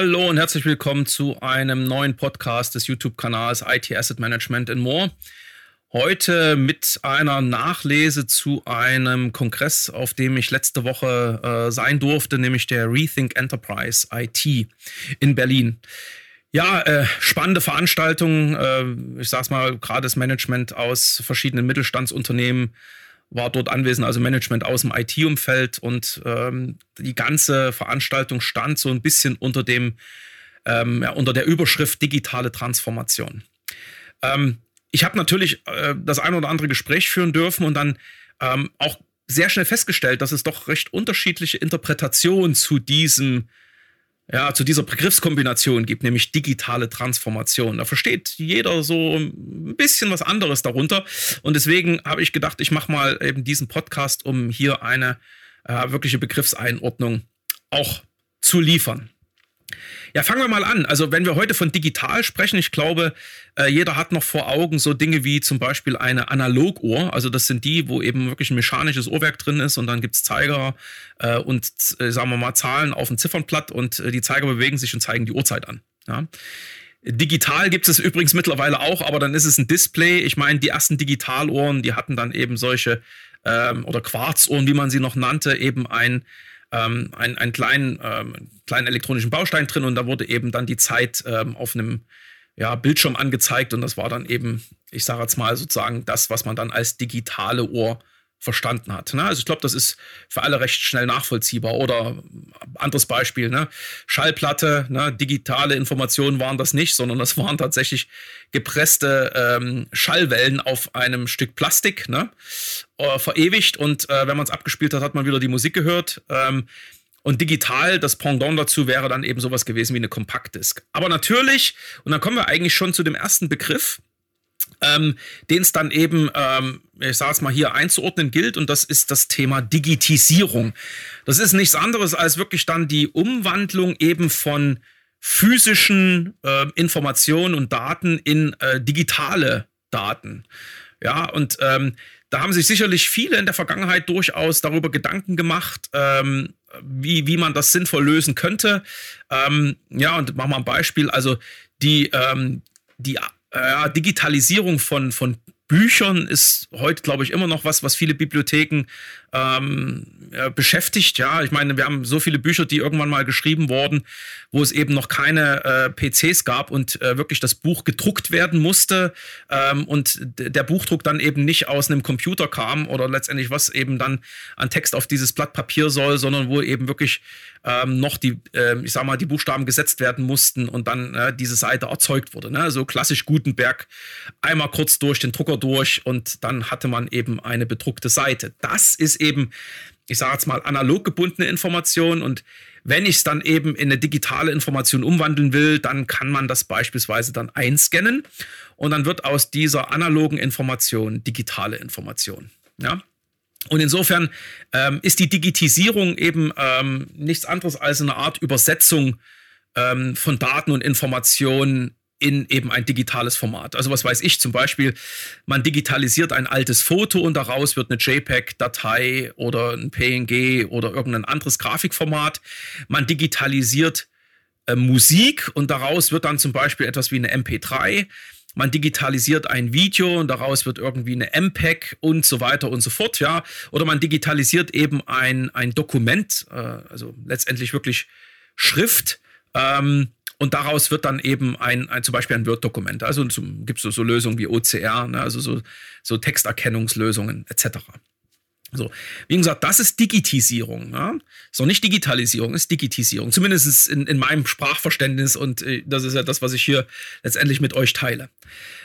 Hallo und herzlich willkommen zu einem neuen Podcast des YouTube-Kanals IT Asset Management and More. Heute mit einer Nachlese zu einem Kongress, auf dem ich letzte Woche äh, sein durfte, nämlich der Rethink Enterprise IT in Berlin. Ja, äh, spannende Veranstaltung. Äh, ich sag's mal, gerade das Management aus verschiedenen Mittelstandsunternehmen war dort anwesend, also Management aus dem IT-Umfeld und ähm, die ganze Veranstaltung stand so ein bisschen unter dem, ähm, ja, unter der Überschrift digitale Transformation. Ähm, ich habe natürlich äh, das ein oder andere Gespräch führen dürfen und dann ähm, auch sehr schnell festgestellt, dass es doch recht unterschiedliche Interpretationen zu diesem ja, zu dieser Begriffskombination gibt, nämlich digitale Transformation. Da versteht jeder so ein bisschen was anderes darunter. Und deswegen habe ich gedacht, ich mache mal eben diesen Podcast, um hier eine äh, wirkliche Begriffseinordnung auch zu liefern. Ja, fangen wir mal an. Also wenn wir heute von digital sprechen, ich glaube, äh, jeder hat noch vor Augen so Dinge wie zum Beispiel eine Analoguhr. Also das sind die, wo eben wirklich ein mechanisches Uhrwerk drin ist und dann gibt es Zeiger äh, und, äh, sagen wir mal, Zahlen auf dem Ziffernblatt und äh, die Zeiger bewegen sich und zeigen die Uhrzeit an. Ja. Digital gibt es übrigens mittlerweile auch, aber dann ist es ein Display. Ich meine, die ersten Digitaluhren, die hatten dann eben solche ähm, oder Quarzuhren, wie man sie noch nannte, eben ein ähm, einen, einen kleinen, ähm, kleinen elektronischen Baustein drin und da wurde eben dann die Zeit ähm, auf einem ja, Bildschirm angezeigt und das war dann eben, ich sage jetzt mal sozusagen das, was man dann als digitale Uhr verstanden hat. Ne? Also ich glaube, das ist für alle recht schnell nachvollziehbar. Oder anderes Beispiel, ne? Schallplatte, ne? digitale Informationen waren das nicht, sondern das waren tatsächlich gepresste ähm, Schallwellen auf einem Stück Plastik, ne? Äh, verewigt und äh, wenn man es abgespielt hat, hat man wieder die Musik gehört. Ähm, und digital, das Pendant dazu wäre dann eben sowas gewesen wie eine Kompaktdisk. Aber natürlich, und dann kommen wir eigentlich schon zu dem ersten Begriff, ähm, den es dann eben, ähm, ich sage es mal hier, einzuordnen gilt. Und das ist das Thema Digitisierung. Das ist nichts anderes als wirklich dann die Umwandlung eben von physischen äh, Informationen und Daten in äh, digitale Daten. Ja, und ähm, da haben sich sicherlich viele in der Vergangenheit durchaus darüber Gedanken gemacht, ähm, wie, wie man das sinnvoll lösen könnte. Ähm, ja, und machen wir ein Beispiel. Also die, ähm, die äh, Digitalisierung von, von Büchern ist heute, glaube ich, immer noch was, was viele Bibliotheken ähm, äh, beschäftigt. Ja, ich meine, wir haben so viele Bücher, die irgendwann mal geschrieben wurden, wo es eben noch keine äh, PCs gab und äh, wirklich das Buch gedruckt werden musste ähm, und der Buchdruck dann eben nicht aus einem Computer kam oder letztendlich was eben dann an Text auf dieses Blatt Papier soll, sondern wo eben wirklich ähm, noch die, äh, ich sag mal, die Buchstaben gesetzt werden mussten und dann äh, diese Seite erzeugt wurde. Ne? So klassisch Gutenberg, einmal kurz durch den Drucker durch und dann hatte man eben eine bedruckte Seite. Das ist eben, ich sage jetzt mal, analog gebundene Information und wenn ich es dann eben in eine digitale Information umwandeln will, dann kann man das beispielsweise dann einscannen und dann wird aus dieser analogen Information digitale Information. Ja? Und insofern ähm, ist die Digitisierung eben ähm, nichts anderes als eine Art Übersetzung ähm, von Daten und Informationen in eben ein digitales Format. Also was weiß ich zum Beispiel, man digitalisiert ein altes Foto und daraus wird eine JPEG-Datei oder ein PNG oder irgendein anderes Grafikformat. Man digitalisiert äh, Musik und daraus wird dann zum Beispiel etwas wie eine MP3 man digitalisiert ein Video und daraus wird irgendwie eine MPEG und so weiter und so fort, ja. Oder man digitalisiert eben ein, ein Dokument, äh, also letztendlich wirklich Schrift. Ähm, und daraus wird dann eben ein, ein zum Beispiel ein Word-Dokument. Also gibt es so, so, Lösungen wie OCR, ne, also so, so Texterkennungslösungen etc. So, wie gesagt, das ist Digitisierung. Ja? Ist noch nicht Digitalisierung, ist Digitisierung. Zumindest in, in meinem Sprachverständnis und äh, das ist ja das, was ich hier letztendlich mit euch teile.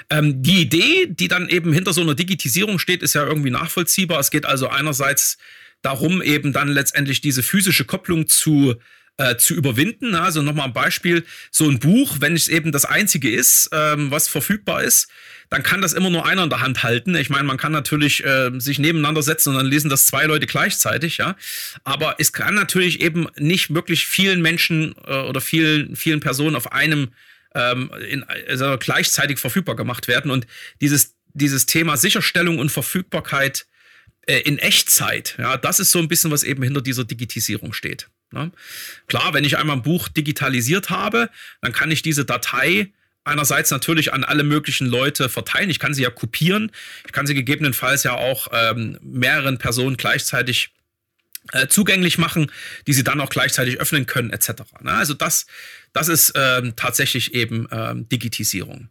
Ähm, die Idee, die dann eben hinter so einer Digitisierung steht, ist ja irgendwie nachvollziehbar. Es geht also einerseits darum, eben dann letztendlich diese physische Kopplung zu äh, zu überwinden. Also nochmal ein Beispiel, so ein Buch, wenn es eben das einzige ist, ähm, was verfügbar ist, dann kann das immer nur einer in der Hand halten. Ich meine, man kann natürlich äh, sich nebeneinander setzen und dann lesen das zwei Leute gleichzeitig, ja. Aber es kann natürlich eben nicht wirklich vielen Menschen äh, oder vielen, vielen Personen auf einem ähm, in, also gleichzeitig verfügbar gemacht werden. Und dieses, dieses Thema Sicherstellung und Verfügbarkeit äh, in Echtzeit, ja, das ist so ein bisschen, was eben hinter dieser Digitisierung steht. Ne? Klar, wenn ich einmal ein Buch digitalisiert habe, dann kann ich diese Datei einerseits natürlich an alle möglichen Leute verteilen. Ich kann sie ja kopieren. Ich kann sie gegebenenfalls ja auch ähm, mehreren Personen gleichzeitig äh, zugänglich machen, die sie dann auch gleichzeitig öffnen können, etc. Ne? Also das, das ist ähm, tatsächlich eben ähm, Digitisierung.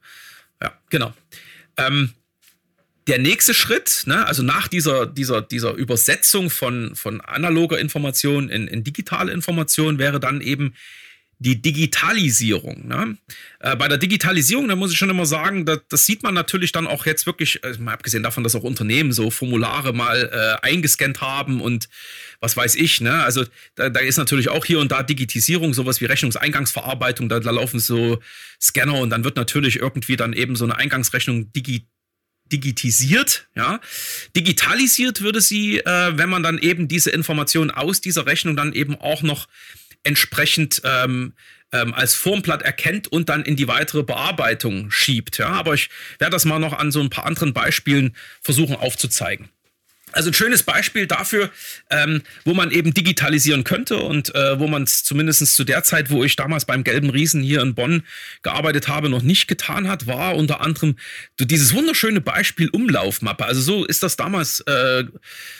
Ja, genau. Ähm, der nächste Schritt, ne, also nach dieser, dieser, dieser Übersetzung von, von analoger Information in, in digitale Information, wäre dann eben die Digitalisierung. Ne? Äh, bei der Digitalisierung, da muss ich schon immer sagen, das, das sieht man natürlich dann auch jetzt wirklich, also mal abgesehen davon, dass auch Unternehmen so Formulare mal äh, eingescannt haben und was weiß ich. Ne? Also da, da, ist natürlich auch hier und da Digitisierung, sowas wie Rechnungseingangsverarbeitung, da, da laufen so Scanner und dann wird natürlich irgendwie dann eben so eine Eingangsrechnung digital digitisiert, ja. Digitalisiert würde sie, äh, wenn man dann eben diese Informationen aus dieser Rechnung dann eben auch noch entsprechend ähm, ähm, als Formblatt erkennt und dann in die weitere Bearbeitung schiebt. Ja, aber ich werde das mal noch an so ein paar anderen Beispielen versuchen aufzuzeigen. Also ein schönes Beispiel dafür, ähm, wo man eben digitalisieren könnte und äh, wo man es zumindest zu der Zeit, wo ich damals beim Gelben Riesen hier in Bonn gearbeitet habe, noch nicht getan hat, war unter anderem dieses wunderschöne Beispiel Umlaufmappe. Also so ist das damals äh,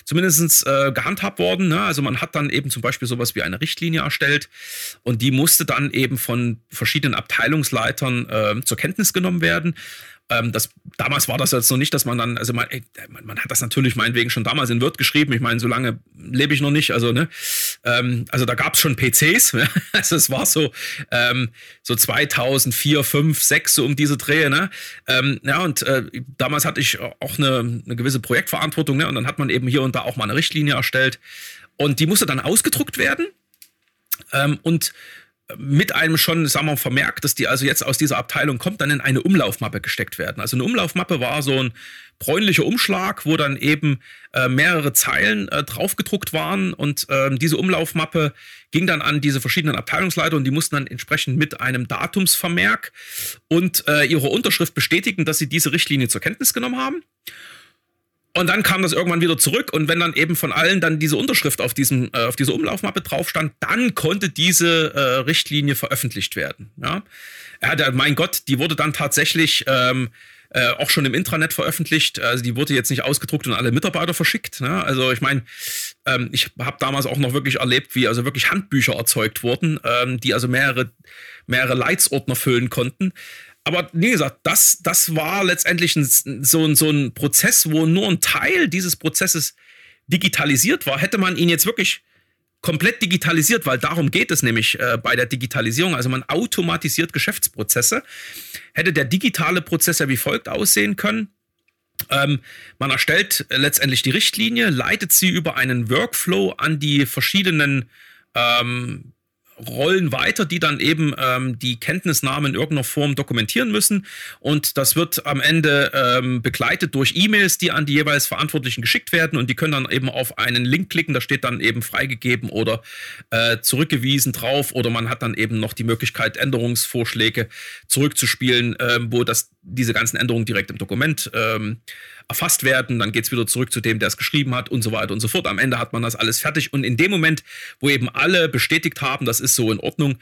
zumindest äh, gehandhabt worden. Ne? Also man hat dann eben zum Beispiel sowas wie eine Richtlinie erstellt und die musste dann eben von verschiedenen Abteilungsleitern äh, zur Kenntnis genommen werden. Ähm, das, damals war das jetzt noch nicht, dass man dann, also man, man, man, hat das natürlich meinetwegen schon damals in Word geschrieben. Ich meine, so lange lebe ich noch nicht. Also, ne, ähm, also da gab es schon PCs. Ne? Also es war so, ähm, so 2004, 5, 6, so um diese Dreh. Ne? Ähm, ja, und äh, damals hatte ich auch eine, eine gewisse Projektverantwortung. Ne? Und dann hat man eben hier und da auch mal eine Richtlinie erstellt. Und die musste dann ausgedruckt werden. Ähm, und mit einem schon, sagen wir, vermerkt, dass die also jetzt aus dieser Abteilung kommt, dann in eine Umlaufmappe gesteckt werden. Also eine Umlaufmappe war so ein bräunlicher Umschlag, wo dann eben äh, mehrere Zeilen äh, draufgedruckt waren und äh, diese Umlaufmappe ging dann an diese verschiedenen Abteilungsleiter und die mussten dann entsprechend mit einem Datumsvermerk und äh, ihrer Unterschrift bestätigen, dass sie diese Richtlinie zur Kenntnis genommen haben. Und dann kam das irgendwann wieder zurück und wenn dann eben von allen dann diese Unterschrift auf, diesem, äh, auf dieser Umlaufmappe drauf stand, dann konnte diese äh, Richtlinie veröffentlicht werden. Ja? Hatte, mein Gott, die wurde dann tatsächlich ähm, äh, auch schon im Intranet veröffentlicht. Also die wurde jetzt nicht ausgedruckt und alle Mitarbeiter verschickt. Ne? Also ich meine, ähm, ich habe damals auch noch wirklich erlebt, wie also wirklich Handbücher erzeugt wurden, ähm, die also mehrere, mehrere Leitsordner füllen konnten aber wie gesagt, das, das war letztendlich ein, so, ein, so ein Prozess, wo nur ein Teil dieses Prozesses digitalisiert war. Hätte man ihn jetzt wirklich komplett digitalisiert, weil darum geht es nämlich äh, bei der Digitalisierung. Also man automatisiert Geschäftsprozesse. Hätte der digitale Prozess ja wie folgt aussehen können. Ähm, man erstellt letztendlich die Richtlinie, leitet sie über einen Workflow an die verschiedenen ähm, Rollen weiter, die dann eben ähm, die Kenntnisnahme in irgendeiner Form dokumentieren müssen. Und das wird am Ende ähm, begleitet durch E-Mails, die an die jeweils Verantwortlichen geschickt werden. Und die können dann eben auf einen Link klicken, da steht dann eben freigegeben oder äh, zurückgewiesen drauf. Oder man hat dann eben noch die Möglichkeit, Änderungsvorschläge zurückzuspielen, äh, wo das, diese ganzen Änderungen direkt im Dokument ähm, erfasst werden, dann geht es wieder zurück zu dem, der es geschrieben hat und so weiter und so fort. Am Ende hat man das alles fertig und in dem Moment, wo eben alle bestätigt haben, das ist so in Ordnung,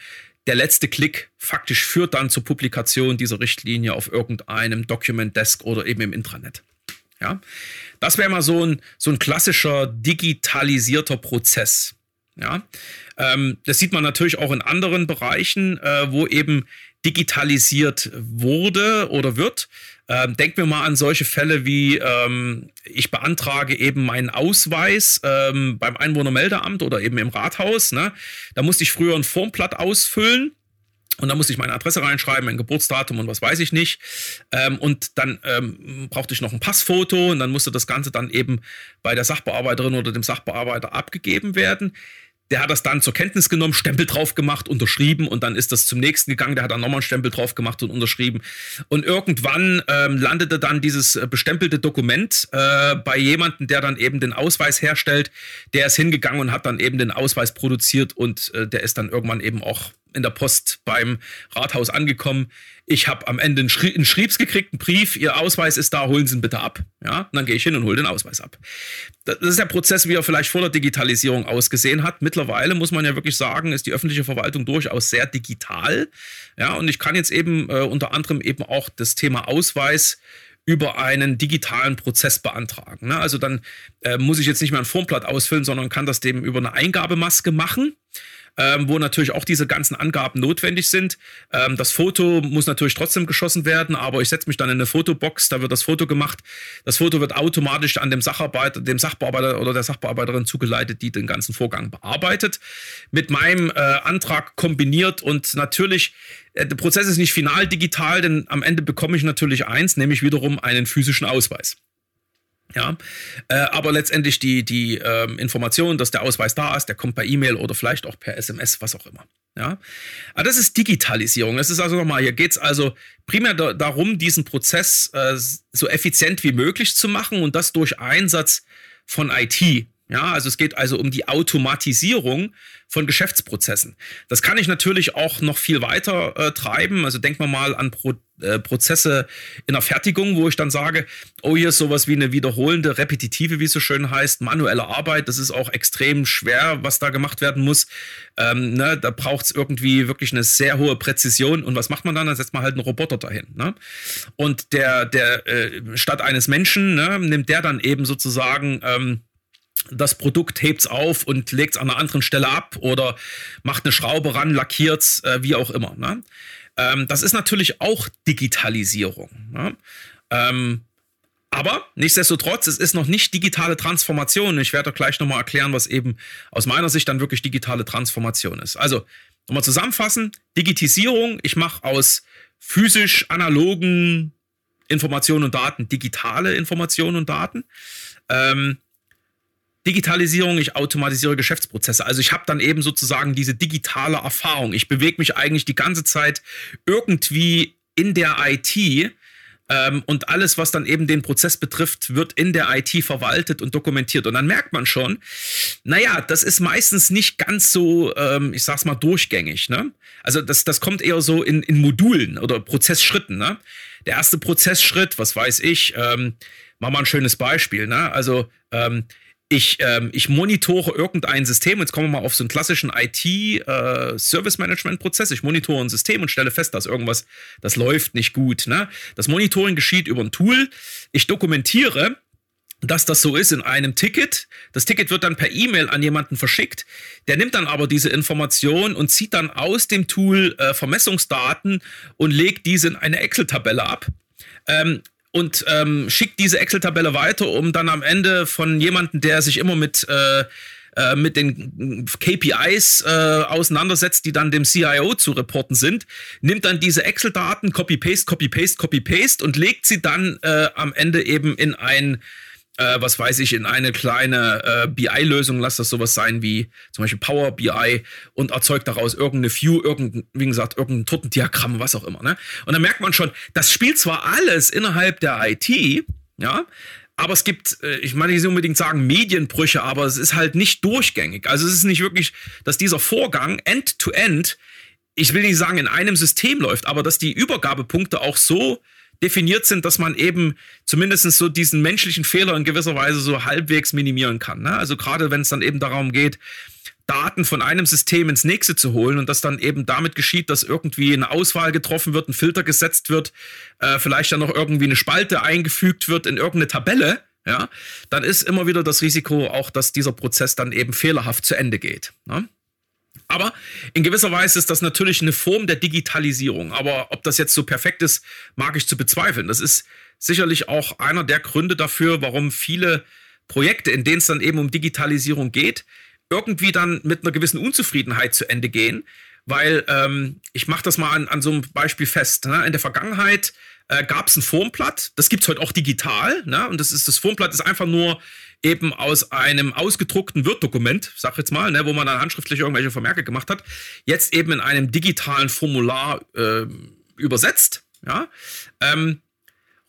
der letzte Klick faktisch führt dann zur Publikation dieser Richtlinie auf irgendeinem Document Desk oder eben im Intranet. Ja, das wäre mal so ein, so ein klassischer digitalisierter Prozess. Ja, ähm, das sieht man natürlich auch in anderen Bereichen, äh, wo eben digitalisiert wurde oder wird. Ähm, denken wir mal an solche Fälle wie, ähm, ich beantrage eben meinen Ausweis ähm, beim Einwohnermeldeamt oder eben im Rathaus. Ne? Da musste ich früher ein Formblatt ausfüllen. Und da musste ich meine Adresse reinschreiben, mein Geburtsdatum und was weiß ich nicht. Ähm, und dann ähm, brauchte ich noch ein Passfoto und dann musste das Ganze dann eben bei der Sachbearbeiterin oder dem Sachbearbeiter abgegeben werden. Der hat das dann zur Kenntnis genommen, Stempel drauf gemacht, unterschrieben und dann ist das zum nächsten gegangen. Der hat dann nochmal einen Stempel drauf gemacht und unterschrieben. Und irgendwann ähm, landete dann dieses äh, bestempelte Dokument äh, bei jemandem, der dann eben den Ausweis herstellt. Der ist hingegangen und hat dann eben den Ausweis produziert und äh, der ist dann irgendwann eben auch in der Post beim Rathaus angekommen ich habe am Ende einen, Schrie einen Schriebs gekriegt, einen Brief, Ihr Ausweis ist da, holen Sie ihn bitte ab. Ja, und dann gehe ich hin und hole den Ausweis ab. Das ist der Prozess, wie er vielleicht vor der Digitalisierung ausgesehen hat. Mittlerweile muss man ja wirklich sagen, ist die öffentliche Verwaltung durchaus sehr digital. Ja, und ich kann jetzt eben äh, unter anderem eben auch das Thema Ausweis über einen digitalen Prozess beantragen. Ne? Also dann äh, muss ich jetzt nicht mehr ein Formblatt ausfüllen, sondern kann das dem über eine Eingabemaske machen ähm, wo natürlich auch diese ganzen Angaben notwendig sind. Ähm, das Foto muss natürlich trotzdem geschossen werden, aber ich setze mich dann in eine Fotobox, da wird das Foto gemacht. Das Foto wird automatisch an dem Sacharbeiter, dem Sachbearbeiter oder der Sachbearbeiterin zugeleitet, die den ganzen Vorgang bearbeitet. Mit meinem äh, Antrag kombiniert und natürlich äh, der Prozess ist nicht final digital, denn am Ende bekomme ich natürlich eins, nämlich wiederum einen physischen Ausweis. Ja, äh, aber letztendlich die, die ähm, Information, dass der Ausweis da ist, der kommt per E-Mail oder vielleicht auch per SMS, was auch immer. Ja, aber das ist Digitalisierung. Das ist also nochmal, hier geht es also primär da, darum, diesen Prozess äh, so effizient wie möglich zu machen und das durch Einsatz von IT. Ja, also es geht also um die Automatisierung von Geschäftsprozessen. Das kann ich natürlich auch noch viel weiter äh, treiben. Also denkt man mal an Pro, äh, Prozesse in der Fertigung, wo ich dann sage, oh, hier ist sowas wie eine wiederholende, repetitive, wie es so schön heißt, manuelle Arbeit. Das ist auch extrem schwer, was da gemacht werden muss. Ähm, ne, da braucht es irgendwie wirklich eine sehr hohe Präzision. Und was macht man dann? Dann setzt man halt einen Roboter dahin. Ne? Und der, der äh, statt eines Menschen ne, nimmt der dann eben sozusagen ähm, das Produkt hebt's auf und legt's an einer anderen Stelle ab oder macht eine Schraube ran, lackiert's, äh, wie auch immer. Ne? Ähm, das ist natürlich auch Digitalisierung. Ne? Ähm, aber nichtsdestotrotz, es ist noch nicht digitale Transformation. Ich werde gleich nochmal erklären, was eben aus meiner Sicht dann wirklich digitale Transformation ist. Also, nochmal zusammenfassen, Digitisierung, ich mache aus physisch analogen Informationen und Daten digitale Informationen und Daten. Ähm, Digitalisierung, ich automatisiere Geschäftsprozesse. Also ich habe dann eben sozusagen diese digitale Erfahrung. Ich bewege mich eigentlich die ganze Zeit irgendwie in der IT ähm, und alles, was dann eben den Prozess betrifft, wird in der IT verwaltet und dokumentiert. Und dann merkt man schon, naja, das ist meistens nicht ganz so, ähm, ich sag's mal, durchgängig. Ne? Also das, das kommt eher so in, in Modulen oder Prozessschritten. Ne? Der erste Prozessschritt, was weiß ich, ähm, machen wir ein schönes Beispiel. Ne? Also ähm, ich, ähm, ich monitore irgendein System, jetzt kommen wir mal auf so einen klassischen IT-Service-Management-Prozess. Äh, ich monitore ein System und stelle fest, dass irgendwas, das läuft nicht gut. Ne? Das Monitoring geschieht über ein Tool. Ich dokumentiere, dass das so ist in einem Ticket. Das Ticket wird dann per E-Mail an jemanden verschickt. Der nimmt dann aber diese Information und zieht dann aus dem Tool äh, Vermessungsdaten und legt diese in eine Excel-Tabelle ab. Ähm, und ähm, schickt diese Excel-Tabelle weiter, um dann am Ende von jemandem, der sich immer mit äh, äh mit den KPIs äh, auseinandersetzt, die dann dem CIO zu reporten sind, nimmt dann diese Excel-Daten, Copy-Paste, Copy-Paste, Copy-Paste und legt sie dann äh, am Ende eben in ein äh, was weiß ich, in eine kleine äh, BI-Lösung, lass das sowas sein wie zum Beispiel Power BI und erzeugt daraus irgendeine View, irgendein, wie gesagt, irgendein Tortendiagramm, was auch immer. Ne? Und dann merkt man schon, das spielt zwar alles innerhalb der IT, ja, aber es gibt, äh, ich meine, ich nicht unbedingt sagen Medienbrüche, aber es ist halt nicht durchgängig. Also es ist nicht wirklich, dass dieser Vorgang end-to-end, -end, ich will nicht sagen in einem System läuft, aber dass die Übergabepunkte auch so definiert sind, dass man eben zumindest so diesen menschlichen Fehler in gewisser Weise so halbwegs minimieren kann. Ne? Also gerade wenn es dann eben darum geht, Daten von einem System ins nächste zu holen und das dann eben damit geschieht, dass irgendwie eine Auswahl getroffen wird, ein Filter gesetzt wird, äh, vielleicht dann noch irgendwie eine Spalte eingefügt wird in irgendeine Tabelle, ja, dann ist immer wieder das Risiko auch, dass dieser Prozess dann eben fehlerhaft zu Ende geht. Ne? Aber in gewisser Weise ist das natürlich eine Form der Digitalisierung. Aber ob das jetzt so perfekt ist, mag ich zu bezweifeln. Das ist sicherlich auch einer der Gründe dafür, warum viele Projekte, in denen es dann eben um Digitalisierung geht, irgendwie dann mit einer gewissen Unzufriedenheit zu Ende gehen. Weil ähm, ich mache das mal an, an so einem Beispiel fest. Ne? In der Vergangenheit äh, gab es ein Formblatt, das gibt es heute auch digital. Ne? Und das ist das Formblatt ist einfach nur eben aus einem ausgedruckten Word-Dokument, sag jetzt mal, ne, wo man dann handschriftlich irgendwelche Vermerke gemacht hat, jetzt eben in einem digitalen Formular äh, übersetzt. Ja. Ähm,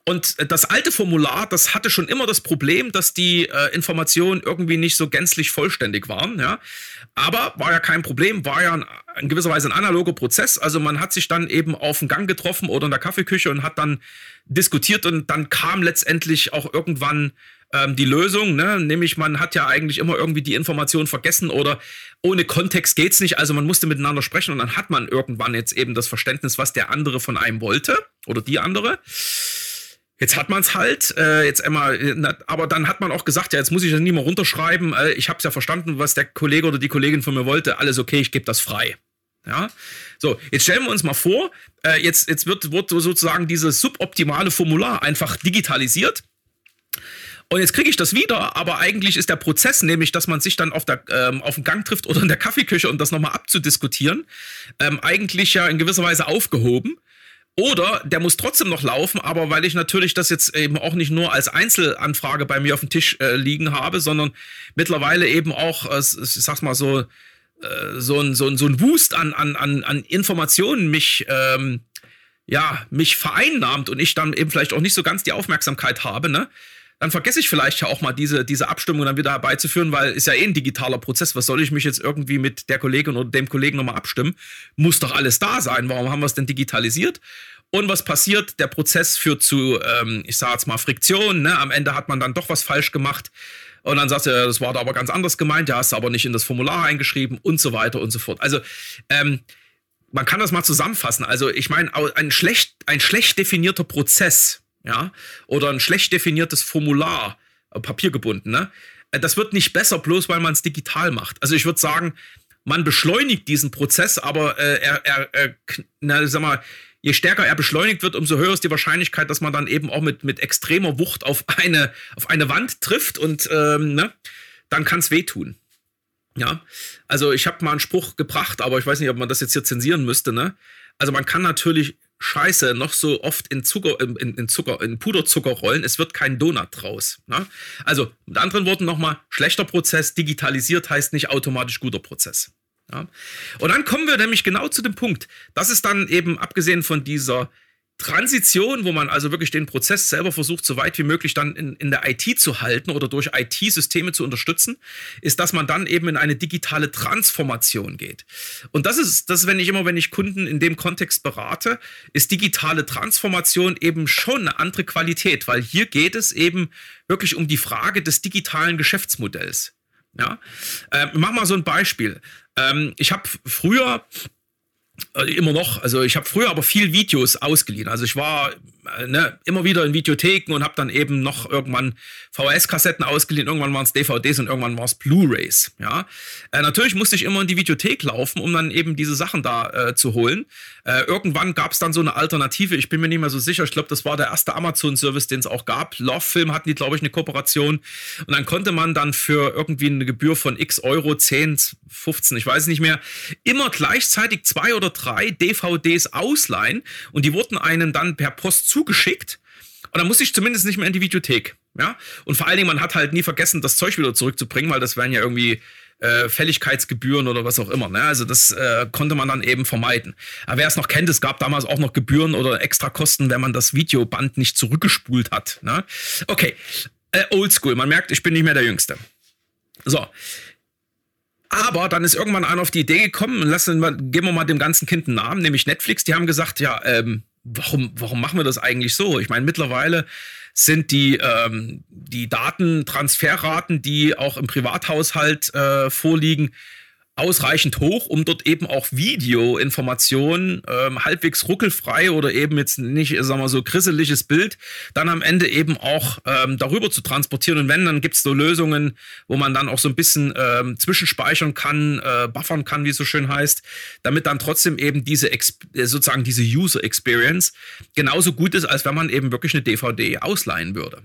Und das alte Formular, das hatte schon immer das Problem, dass die äh, Informationen irgendwie nicht so gänzlich vollständig waren. Ja? Aber war ja kein Problem, war ja ein, in gewisser Weise ein analoger Prozess. Also man hat sich dann eben auf dem Gang getroffen oder in der Kaffeeküche und hat dann diskutiert und dann kam letztendlich auch irgendwann ähm, die Lösung, ne? nämlich man hat ja eigentlich immer irgendwie die Information vergessen oder ohne Kontext geht's nicht, also man musste miteinander sprechen und dann hat man irgendwann jetzt eben das Verständnis, was der andere von einem wollte oder die andere. Jetzt hat man es halt, äh, jetzt einmal, na, aber dann hat man auch gesagt, ja, jetzt muss ich das nie mehr runterschreiben. Äh, ich habe es ja verstanden, was der Kollege oder die Kollegin von mir wollte. Alles okay, ich gebe das frei. Ja, so jetzt stellen wir uns mal vor, äh, jetzt jetzt wird wird sozusagen dieses suboptimale Formular einfach digitalisiert. Und jetzt kriege ich das wieder, aber eigentlich ist der Prozess, nämlich, dass man sich dann auf, der, ähm, auf dem Gang trifft oder in der Kaffeeküche, um das nochmal abzudiskutieren, ähm, eigentlich ja in gewisser Weise aufgehoben. Oder der muss trotzdem noch laufen, aber weil ich natürlich das jetzt eben auch nicht nur als Einzelanfrage bei mir auf dem Tisch äh, liegen habe, sondern mittlerweile eben auch, äh, ich sag's mal so, äh, so ein, so ein, so ein Wust an, an, an, an Informationen mich, ähm, ja, mich vereinnahmt und ich dann eben vielleicht auch nicht so ganz die Aufmerksamkeit habe, ne? Dann vergesse ich vielleicht ja auch mal diese, diese Abstimmung dann wieder herbeizuführen, weil ist ja eh ein digitaler Prozess. Was soll ich mich jetzt irgendwie mit der Kollegin oder dem Kollegen nochmal abstimmen? Muss doch alles da sein. Warum haben wir es denn digitalisiert? Und was passiert? Der Prozess führt zu, ähm, ich sage jetzt mal, Friktion. Ne? Am Ende hat man dann doch was falsch gemacht. Und dann sagt er, das war da aber ganz anders gemeint, ja, hast du aber nicht in das Formular eingeschrieben und so weiter und so fort. Also, ähm, man kann das mal zusammenfassen. Also, ich meine, ein schlecht, ein schlecht definierter Prozess, ja, oder ein schlecht definiertes Formular, äh, papiergebunden, ne? Äh, das wird nicht besser, bloß weil man es digital macht. Also, ich würde sagen, man beschleunigt diesen Prozess, aber äh, er, er, er na, sag mal, je stärker er beschleunigt wird, umso höher ist die Wahrscheinlichkeit, dass man dann eben auch mit, mit extremer Wucht auf eine, auf eine Wand trifft und ähm, ne, dann kann es wehtun. Ja, also ich habe mal einen Spruch gebracht, aber ich weiß nicht, ob man das jetzt hier zensieren müsste. Ne? Also man kann natürlich Scheiße noch so oft in Zucker, in, in Zucker, in Puderzucker rollen, es wird kein Donut draus. Ne? Also mit anderen Worten nochmal, schlechter Prozess, digitalisiert heißt nicht automatisch guter Prozess. Ja. Und dann kommen wir nämlich genau zu dem Punkt. Das ist dann eben abgesehen von dieser Transition, wo man also wirklich den Prozess selber versucht, so weit wie möglich dann in, in der IT zu halten oder durch IT-Systeme zu unterstützen, ist, dass man dann eben in eine digitale Transformation geht. Und das ist, das, wenn ich immer, wenn ich Kunden in dem Kontext berate, ist digitale Transformation eben schon eine andere Qualität, weil hier geht es eben wirklich um die Frage des digitalen Geschäftsmodells. Ja, äh, mach mal so ein Beispiel. Ähm, ich habe früher immer noch, also ich habe früher aber viel Videos ausgeliehen. Also ich war äh, ne, immer wieder in Videotheken und habe dann eben noch irgendwann VHS-Kassetten ausgeliehen, irgendwann waren es DVDs und irgendwann war es Blu-rays. Ja, äh, natürlich musste ich immer in die Videothek laufen, um dann eben diese Sachen da äh, zu holen. Äh, irgendwann gab es dann so eine Alternative. Ich bin mir nicht mehr so sicher. Ich glaube, das war der erste Amazon-Service, den es auch gab. Love Film hatten die, glaube ich, eine Kooperation und dann konnte man dann für irgendwie eine Gebühr von X Euro 10, 15, ich weiß nicht mehr, immer gleichzeitig zwei oder drei DVDs ausleihen und die wurden einen dann per Post zugeschickt. Und dann muss ich zumindest nicht mehr in die Videothek. Ja? Und vor allen Dingen, man hat halt nie vergessen, das Zeug wieder zurückzubringen, weil das wären ja irgendwie äh, Fälligkeitsgebühren oder was auch immer. Ne? Also das äh, konnte man dann eben vermeiden. Aber wer es noch kennt, es gab damals auch noch Gebühren oder Extrakosten, wenn man das Videoband nicht zurückgespult hat. Ne? Okay, äh, oldschool. Man merkt, ich bin nicht mehr der Jüngste. So. Aber dann ist irgendwann einer auf die Idee gekommen, lassen wir, geben wir mal dem ganzen Kind einen Namen, nämlich Netflix. Die haben gesagt, ja, ähm, warum, warum machen wir das eigentlich so? Ich meine, mittlerweile sind die, ähm, die Datentransferraten, die auch im Privathaushalt äh, vorliegen, ausreichend hoch, um dort eben auch Videoinformationen ähm, halbwegs ruckelfrei oder eben jetzt nicht, sagen wir so, grisseliges Bild, dann am Ende eben auch ähm, darüber zu transportieren. Und wenn, dann gibt es so Lösungen, wo man dann auch so ein bisschen ähm, zwischenspeichern kann, äh, buffern kann, wie es so schön heißt, damit dann trotzdem eben diese sozusagen diese User Experience genauso gut ist, als wenn man eben wirklich eine DVD ausleihen würde.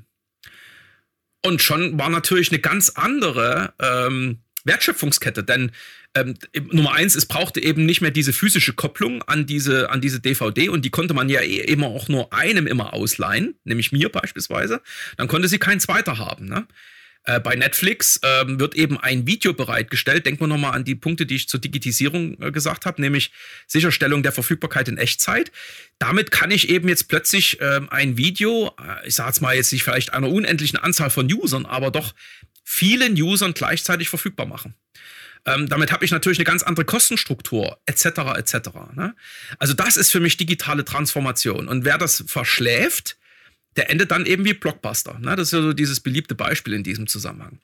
Und schon war natürlich eine ganz andere ähm, Wertschöpfungskette, denn ähm, Nummer eins, es brauchte eben nicht mehr diese physische Kopplung an diese, an diese DVD und die konnte man ja eh immer auch nur einem immer ausleihen, nämlich mir beispielsweise. Dann konnte sie kein zweiter haben. Ne? Äh, bei Netflix ähm, wird eben ein Video bereitgestellt. Denken wir nochmal an die Punkte, die ich zur Digitalisierung äh, gesagt habe, nämlich Sicherstellung der Verfügbarkeit in Echtzeit. Damit kann ich eben jetzt plötzlich ähm, ein Video, äh, ich sage es mal jetzt nicht vielleicht einer unendlichen Anzahl von Usern, aber doch vielen Usern gleichzeitig verfügbar machen. Ähm, damit habe ich natürlich eine ganz andere Kostenstruktur, etc. etc. Ne? Also das ist für mich digitale Transformation. Und wer das verschläft, der endet dann eben wie Blockbuster. Ne? Das ist ja so dieses beliebte Beispiel in diesem Zusammenhang.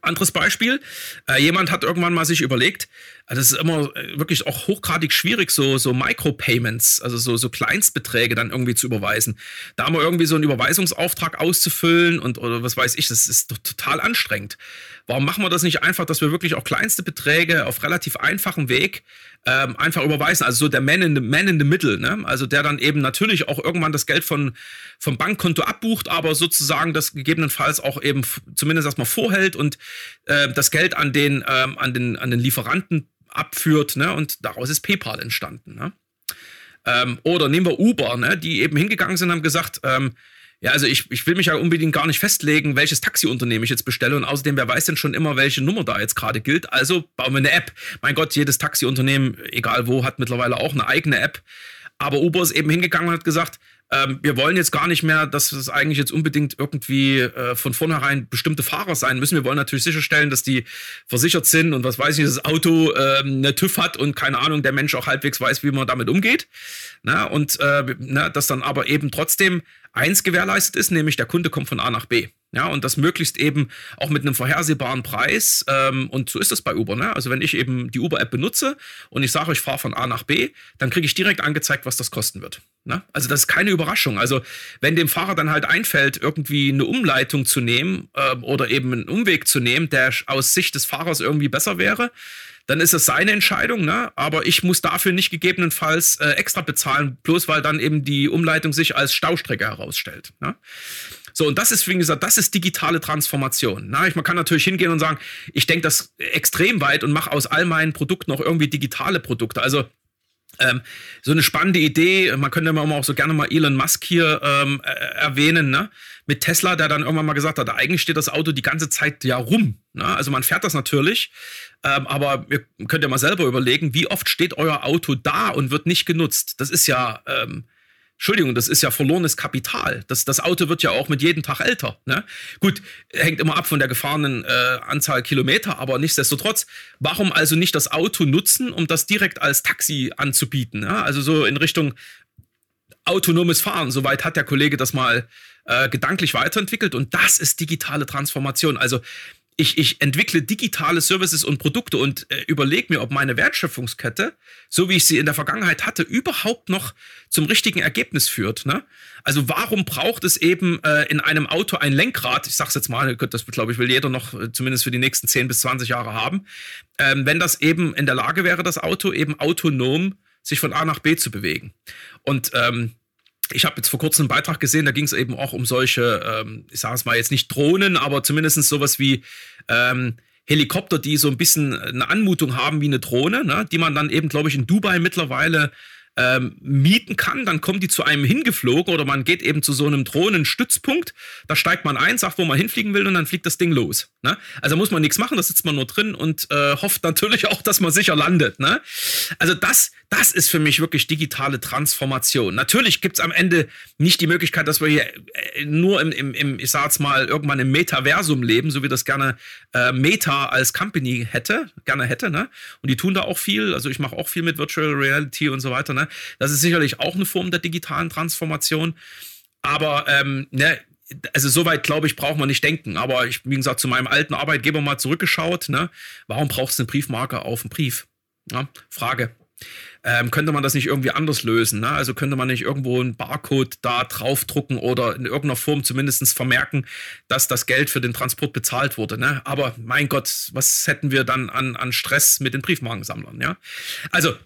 Anderes Beispiel, äh, jemand hat irgendwann mal sich überlegt, also das ist immer äh, wirklich auch hochgradig schwierig, so, so Micropayments, also so, so Kleinstbeträge dann irgendwie zu überweisen. Da mal irgendwie so einen Überweisungsauftrag auszufüllen und oder was weiß ich, das ist total anstrengend. Warum machen wir das nicht einfach, dass wir wirklich auch kleinste Beträge auf relativ einfachem Weg ähm, einfach überweisen? Also so der Man in the, Man in the Middle, ne? Also der dann eben natürlich auch irgendwann das Geld von, vom Bankkonto abbucht, aber sozusagen das gegebenenfalls auch eben zumindest erstmal vorhält und äh, das Geld an den, ähm, an den, an den Lieferanten abführt, ne? Und daraus ist PayPal entstanden, ne? Ähm, oder nehmen wir Uber, ne? Die eben hingegangen sind und haben gesagt, ähm, ja, also ich, ich will mich ja unbedingt gar nicht festlegen, welches Taxiunternehmen ich jetzt bestelle. Und außerdem, wer weiß denn schon immer, welche Nummer da jetzt gerade gilt. Also bauen wir eine App. Mein Gott, jedes Taxiunternehmen, egal wo, hat mittlerweile auch eine eigene App. Aber Uber ist eben hingegangen und hat gesagt, ähm, wir wollen jetzt gar nicht mehr, dass es eigentlich jetzt unbedingt irgendwie äh, von vornherein bestimmte Fahrer sein müssen. Wir wollen natürlich sicherstellen, dass die versichert sind und was weiß ich, das Auto ähm, eine TÜV hat und keine Ahnung, der Mensch auch halbwegs weiß, wie man damit umgeht. Na, und äh, na, dass dann aber eben trotzdem eins gewährleistet ist, nämlich der Kunde kommt von A nach B. Ja, und das möglichst eben auch mit einem vorhersehbaren Preis. Ähm, und so ist das bei Uber. Ne? Also wenn ich eben die Uber-App benutze und ich sage, ich fahre von A nach B, dann kriege ich direkt angezeigt, was das kosten wird. Ne? Also das ist keine Überraschung. Also wenn dem Fahrer dann halt einfällt, irgendwie eine Umleitung zu nehmen äh, oder eben einen Umweg zu nehmen, der aus Sicht des Fahrers irgendwie besser wäre, dann ist es seine Entscheidung, ne? aber ich muss dafür nicht gegebenenfalls äh, extra bezahlen, bloß weil dann eben die Umleitung sich als Staustrecke herausstellt. Ne? So, und das ist, wie gesagt, das ist digitale Transformation. Na, ich, man kann natürlich hingehen und sagen, ich denke das extrem weit und mache aus all meinen Produkten auch irgendwie digitale Produkte. Also ähm, so eine spannende Idee, man könnte mal auch so gerne mal Elon Musk hier ähm, äh, erwähnen, ne? Mit Tesla, der dann irgendwann mal gesagt hat, eigentlich steht das Auto die ganze Zeit ja rum. Ne? Also man fährt das natürlich, ähm, aber ihr könnt ja mal selber überlegen, wie oft steht euer Auto da und wird nicht genutzt. Das ist ja, ähm, Entschuldigung, das ist ja verlorenes Kapital. Das, das Auto wird ja auch mit jedem Tag älter. Ne? Gut, hängt immer ab von der gefahrenen äh, Anzahl Kilometer, aber nichtsdestotrotz, warum also nicht das Auto nutzen, um das direkt als Taxi anzubieten? Ne? Also so in Richtung autonomes Fahren. Soweit hat der Kollege das mal äh, gedanklich weiterentwickelt und das ist digitale Transformation. Also ich, ich entwickle digitale Services und Produkte und äh, überlege mir, ob meine Wertschöpfungskette, so wie ich sie in der Vergangenheit hatte, überhaupt noch zum richtigen Ergebnis führt. Ne? Also warum braucht es eben äh, in einem Auto ein Lenkrad? Ich sage es jetzt mal, das glaube ich will jeder noch äh, zumindest für die nächsten 10 bis 20 Jahre haben. Ähm, wenn das eben in der Lage wäre, das Auto eben autonom sich von A nach B zu bewegen. Und ähm, ich habe jetzt vor kurzem einen Beitrag gesehen, da ging es eben auch um solche, ähm, ich sage es mal jetzt nicht Drohnen, aber zumindest sowas wie ähm, Helikopter, die so ein bisschen eine Anmutung haben wie eine Drohne, ne, die man dann eben, glaube ich, in Dubai mittlerweile ähm, mieten kann, dann kommen die zu einem hingeflogen oder man geht eben zu so einem Drohnenstützpunkt, da steigt man ein, sagt, wo man hinfliegen will und dann fliegt das Ding los. Ne? Also muss man nichts machen, da sitzt man nur drin und äh, hofft natürlich auch, dass man sicher landet. Ne? Also das, das ist für mich wirklich digitale Transformation. Natürlich gibt es am Ende nicht die Möglichkeit, dass wir hier äh, nur im, im, im ich sag's mal, irgendwann im Metaversum leben, so wie das gerne äh, Meta als Company hätte, gerne hätte, ne? Und die tun da auch viel. Also ich mache auch viel mit Virtual Reality und so weiter, ne? Das ist sicherlich auch eine Form der digitalen Transformation. Aber ähm, ne, also soweit glaube ich, braucht man nicht denken. Aber ich, wie gesagt, zu meinem alten Arbeitgeber mal zurückgeschaut, ne? Warum brauchst du eine Briefmarke auf dem Brief? Ja, Frage. Ähm, könnte man das nicht irgendwie anders lösen? Ne? Also könnte man nicht irgendwo einen Barcode da draufdrucken oder in irgendeiner Form zumindest vermerken, dass das Geld für den Transport bezahlt wurde. Ne? Aber mein Gott, was hätten wir dann an, an Stress mit den Briefmarkensammlern? Ja? Also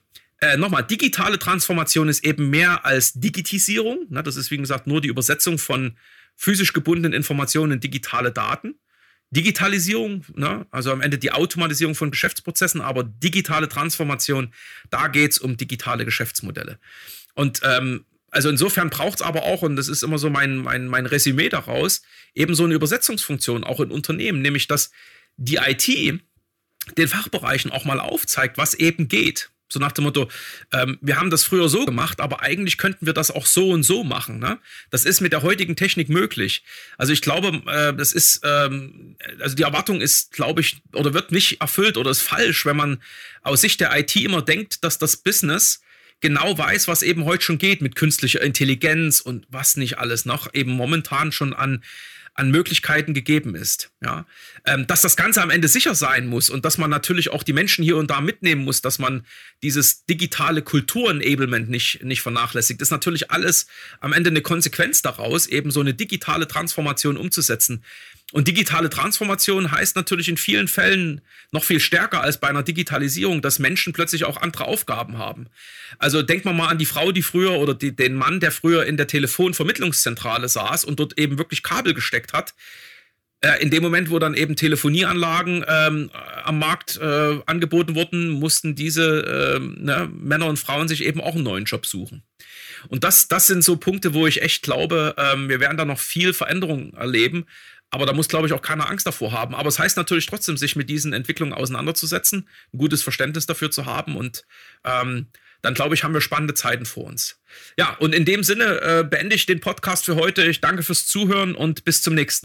äh, nochmal, digitale Transformation ist eben mehr als Digitisierung. Ne? Das ist, wie gesagt, nur die Übersetzung von physisch gebundenen Informationen in digitale Daten. Digitalisierung, ne? also am Ende die Automatisierung von Geschäftsprozessen, aber digitale Transformation, da geht es um digitale Geschäftsmodelle. Und ähm, also insofern braucht es aber auch, und das ist immer so mein, mein, mein Resümee daraus, eben so eine Übersetzungsfunktion auch in Unternehmen, nämlich dass die IT den Fachbereichen auch mal aufzeigt, was eben geht. So nach dem Motto, ähm, wir haben das früher so gemacht, aber eigentlich könnten wir das auch so und so machen. Ne? Das ist mit der heutigen Technik möglich. Also ich glaube, äh, das ist, ähm, also die Erwartung ist, glaube ich, oder wird nicht erfüllt oder ist falsch, wenn man aus Sicht der IT immer denkt, dass das Business genau weiß, was eben heute schon geht mit künstlicher Intelligenz und was nicht alles noch eben momentan schon an an Möglichkeiten gegeben ist. Ja, ähm, dass das Ganze am Ende sicher sein muss und dass man natürlich auch die Menschen hier und da mitnehmen muss, dass man dieses digitale Kulturenablement nicht, nicht vernachlässigt, ist natürlich alles am Ende eine Konsequenz daraus, eben so eine digitale Transformation umzusetzen. Und digitale Transformation heißt natürlich in vielen Fällen noch viel stärker als bei einer Digitalisierung, dass Menschen plötzlich auch andere Aufgaben haben. Also denkt man mal an die Frau, die früher oder die, den Mann, der früher in der Telefonvermittlungszentrale saß und dort eben wirklich Kabel gesteckt hat. Äh, in dem Moment, wo dann eben Telefonieanlagen ähm, am Markt äh, angeboten wurden, mussten diese äh, ne, Männer und Frauen sich eben auch einen neuen Job suchen. Und das, das sind so Punkte, wo ich echt glaube, ähm, wir werden da noch viel Veränderung erleben. Aber da muss, glaube ich, auch keiner Angst davor haben. Aber es heißt natürlich trotzdem, sich mit diesen Entwicklungen auseinanderzusetzen, ein gutes Verständnis dafür zu haben und ähm, dann glaube ich, haben wir spannende Zeiten vor uns. Ja, und in dem Sinne äh, beende ich den Podcast für heute. Ich danke fürs Zuhören und bis zum nächsten.